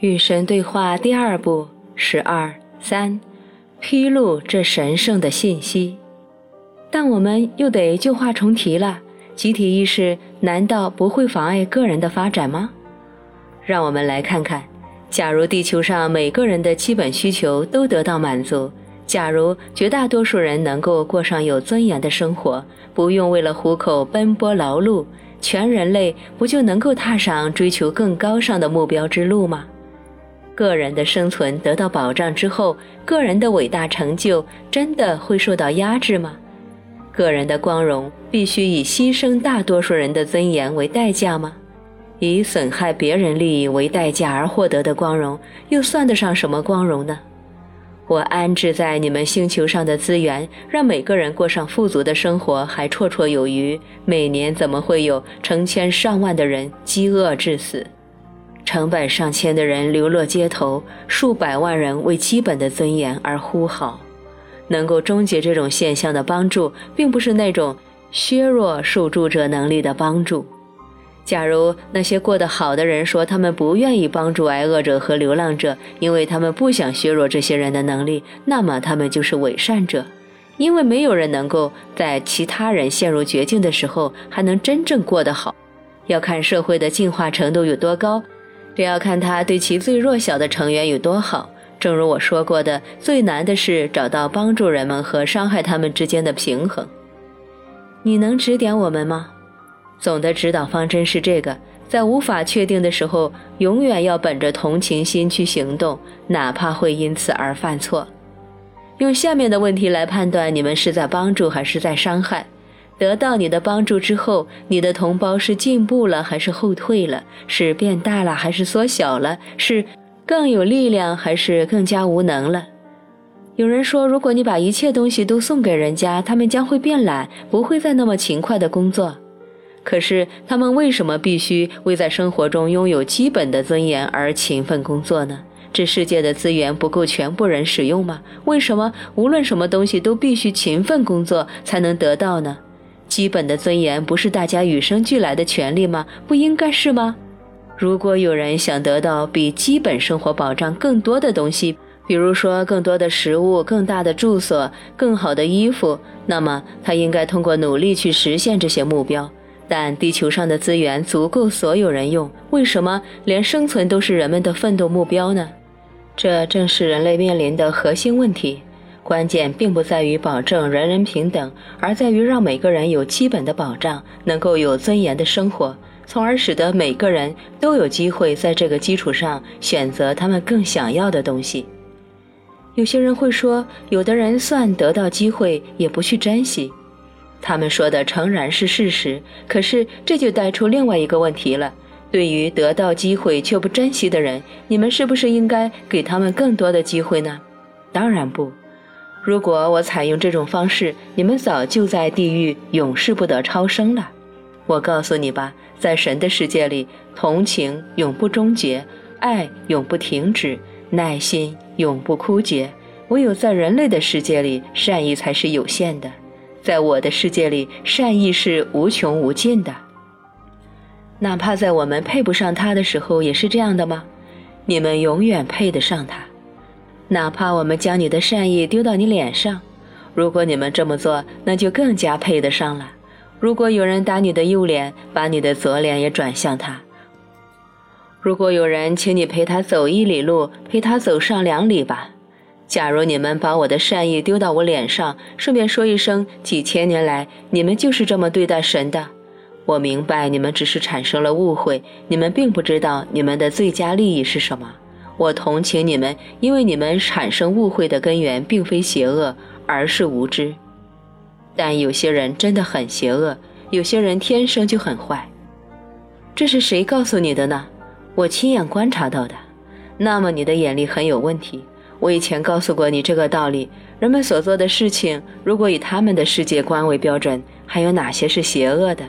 与神对话第二步十二三，披露这神圣的信息。但我们又得旧话重提了：集体意识难道不会妨碍个人的发展吗？让我们来看看，假如地球上每个人的基本需求都得到满足，假如绝大多数人能够过上有尊严的生活，不用为了糊口奔波劳碌，全人类不就能够踏上追求更高尚的目标之路吗？个人的生存得到保障之后，个人的伟大成就真的会受到压制吗？个人的光荣必须以牺牲大多数人的尊严为代价吗？以损害别人利益为代价而获得的光荣，又算得上什么光荣呢？我安置在你们星球上的资源，让每个人过上富足的生活，还绰绰有余。每年怎么会有成千上万的人饥饿致死？成百上千的人流落街头，数百万人为基本的尊严而呼号。能够终结这种现象的帮助，并不是那种削弱受助者能力的帮助。假如那些过得好的人说他们不愿意帮助挨饿者和流浪者，因为他们不想削弱这些人的能力，那么他们就是伪善者。因为没有人能够在其他人陷入绝境的时候还能真正过得好。要看社会的进化程度有多高。这要看他对其最弱小的成员有多好。正如我说过的，最难的是找到帮助人们和伤害他们之间的平衡。你能指点我们吗？总的指导方针是这个：在无法确定的时候，永远要本着同情心去行动，哪怕会因此而犯错。用下面的问题来判断你们是在帮助还是在伤害。得到你的帮助之后，你的同胞是进步了还是后退了？是变大了还是缩小了？是更有力量还是更加无能了？有人说，如果你把一切东西都送给人家，他们将会变懒，不会再那么勤快的工作。可是，他们为什么必须为在生活中拥有基本的尊严而勤奋工作呢？这世界的资源不够全部人使用吗？为什么无论什么东西都必须勤奋工作才能得到呢？基本的尊严不是大家与生俱来的权利吗？不应该是吗？如果有人想得到比基本生活保障更多的东西，比如说更多的食物、更大的住所、更好的衣服，那么他应该通过努力去实现这些目标。但地球上的资源足够所有人用，为什么连生存都是人们的奋斗目标呢？这正是人类面临的核心问题。关键并不在于保证人人平等，而在于让每个人有基本的保障，能够有尊严的生活，从而使得每个人都有机会在这个基础上选择他们更想要的东西。有些人会说，有的人算得到机会也不去珍惜，他们说的诚然是事实。可是这就带出另外一个问题了：对于得到机会却不珍惜的人，你们是不是应该给他们更多的机会呢？当然不。如果我采用这种方式，你们早就在地狱永世不得超生了。我告诉你吧，在神的世界里，同情永不终结，爱永不停止，耐心永不枯竭。唯有在人类的世界里，善意才是有限的。在我的世界里，善意是无穷无尽的。哪怕在我们配不上他的时候，也是这样的吗？你们永远配得上他。哪怕我们将你的善意丢到你脸上，如果你们这么做，那就更加配得上了。如果有人打你的右脸，把你的左脸也转向他；如果有人请你陪他走一里路，陪他走上两里吧。假如你们把我的善意丢到我脸上，顺便说一声，几千年来你们就是这么对待神的。我明白你们只是产生了误会，你们并不知道你们的最佳利益是什么。我同情你们，因为你们产生误会的根源并非邪恶，而是无知。但有些人真的很邪恶，有些人天生就很坏。这是谁告诉你的呢？我亲眼观察到的。那么你的眼力很有问题。我以前告诉过你这个道理：人们所做的事情，如果以他们的世界观为标准，还有哪些是邪恶的？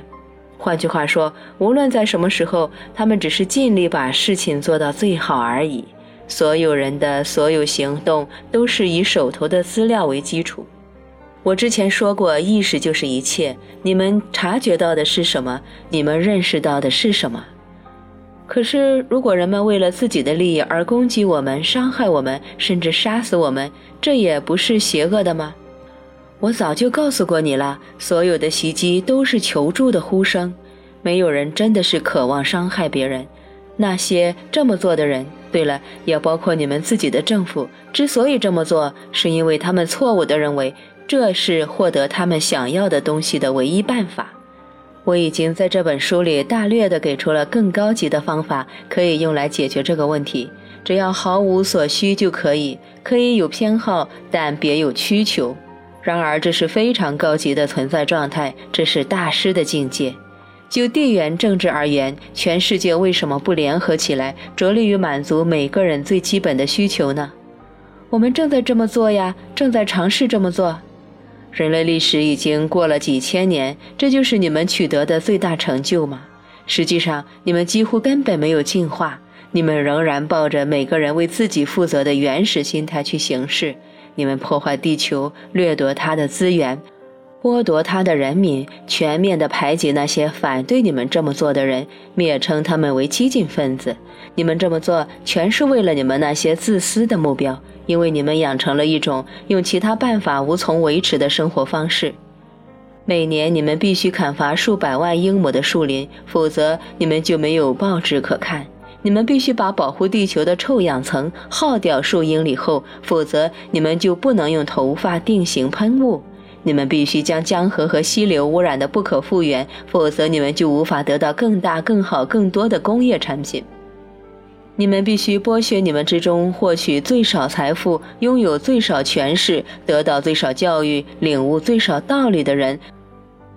换句话说，无论在什么时候，他们只是尽力把事情做到最好而已。所有人的所有行动都是以手头的资料为基础。我之前说过，意识就是一切。你们察觉到的是什么？你们认识到的是什么？可是，如果人们为了自己的利益而攻击我们、伤害我们，甚至杀死我们，这也不是邪恶的吗？我早就告诉过你了，所有的袭击都是求助的呼声，没有人真的是渴望伤害别人。那些这么做的人，对了，也包括你们自己的政府，之所以这么做，是因为他们错误地认为这是获得他们想要的东西的唯一办法。我已经在这本书里大略地给出了更高级的方法，可以用来解决这个问题。只要毫无所需就可以，可以有偏好，但别有需求。然而，这是非常高级的存在状态，这是大师的境界。就地缘政治而言，全世界为什么不联合起来，着力于满足每个人最基本的需求呢？我们正在这么做呀，正在尝试这么做。人类历史已经过了几千年，这就是你们取得的最大成就吗？实际上，你们几乎根本没有进化，你们仍然抱着每个人为自己负责的原始心态去行事。你们破坏地球，掠夺它的资源，剥夺他的人民，全面地排挤那些反对你们这么做的人，蔑称他们为激进分子。你们这么做，全是为了你们那些自私的目标。因为你们养成了一种用其他办法无从维持的生活方式，每年你们必须砍伐数百万英亩的树林，否则你们就没有报纸可看；你们必须把保护地球的臭氧层耗掉数英里厚，否则你们就不能用头发定型喷雾；你们必须将江河和溪流污染的不可复原，否则你们就无法得到更大、更好、更多的工业产品。你们必须剥削你们之中获取最少财富、拥有最少权势、得到最少教育、领悟最少道理的人，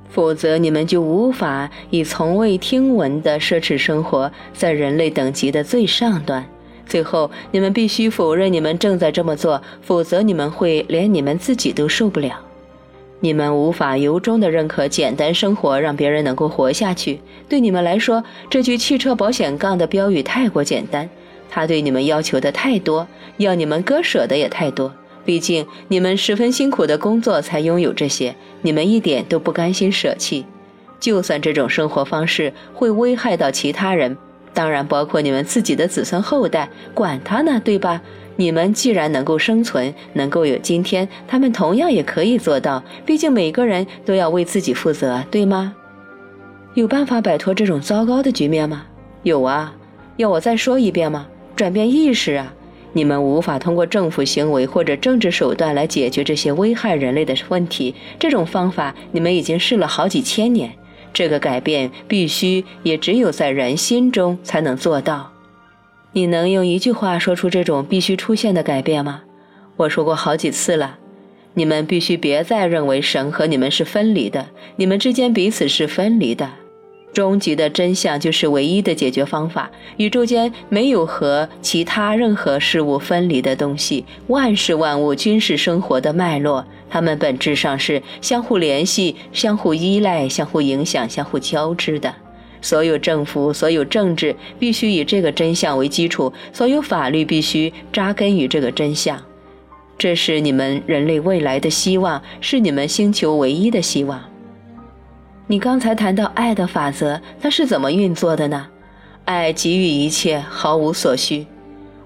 否则你们就无法以从未听闻的奢侈生活在人类等级的最上端。最后，你们必须否认你们正在这么做，否则你们会连你们自己都受不了。你们无法由衷的认可简单生活让别人能够活下去。对你们来说，这句汽车保险杠的标语太过简单，它对你们要求的太多，要你们割舍的也太多。毕竟你们十分辛苦的工作才拥有这些，你们一点都不甘心舍弃。就算这种生活方式会危害到其他人，当然包括你们自己的子孙后代，管他呢，对吧？你们既然能够生存，能够有今天，他们同样也可以做到。毕竟每个人都要为自己负责，对吗？有办法摆脱这种糟糕的局面吗？有啊，要我再说一遍吗？转变意识啊！你们无法通过政府行为或者政治手段来解决这些危害人类的问题。这种方法你们已经试了好几千年。这个改变必须也只有在人心中才能做到。你能用一句话说出这种必须出现的改变吗？我说过好几次了，你们必须别再认为神和你们是分离的，你们之间彼此是分离的。终极的真相就是唯一的解决方法。宇宙间没有和其他任何事物分离的东西，万事万物均是生活的脉络，它们本质上是相互联系、相互依赖、相互影响、相互交织的。所有政府、所有政治必须以这个真相为基础，所有法律必须扎根于这个真相。这是你们人类未来的希望，是你们星球唯一的希望。你刚才谈到爱的法则，它是怎么运作的呢？爱给予一切，毫无所需。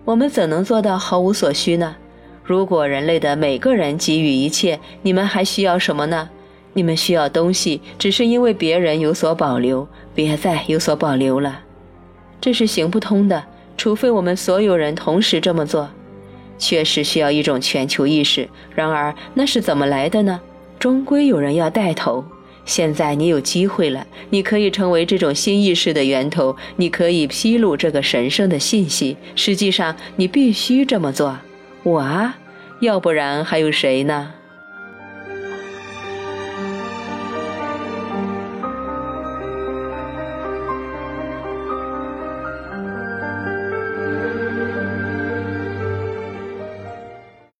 我们怎能做到毫无所需呢？如果人类的每个人给予一切，你们还需要什么呢？你们需要东西，只是因为别人有所保留，别再有所保留了，这是行不通的。除非我们所有人同时这么做，确实需要一种全球意识。然而，那是怎么来的呢？终归有人要带头。现在你有机会了，你可以成为这种新意识的源头，你可以披露这个神圣的信息。实际上，你必须这么做。我啊，要不然还有谁呢？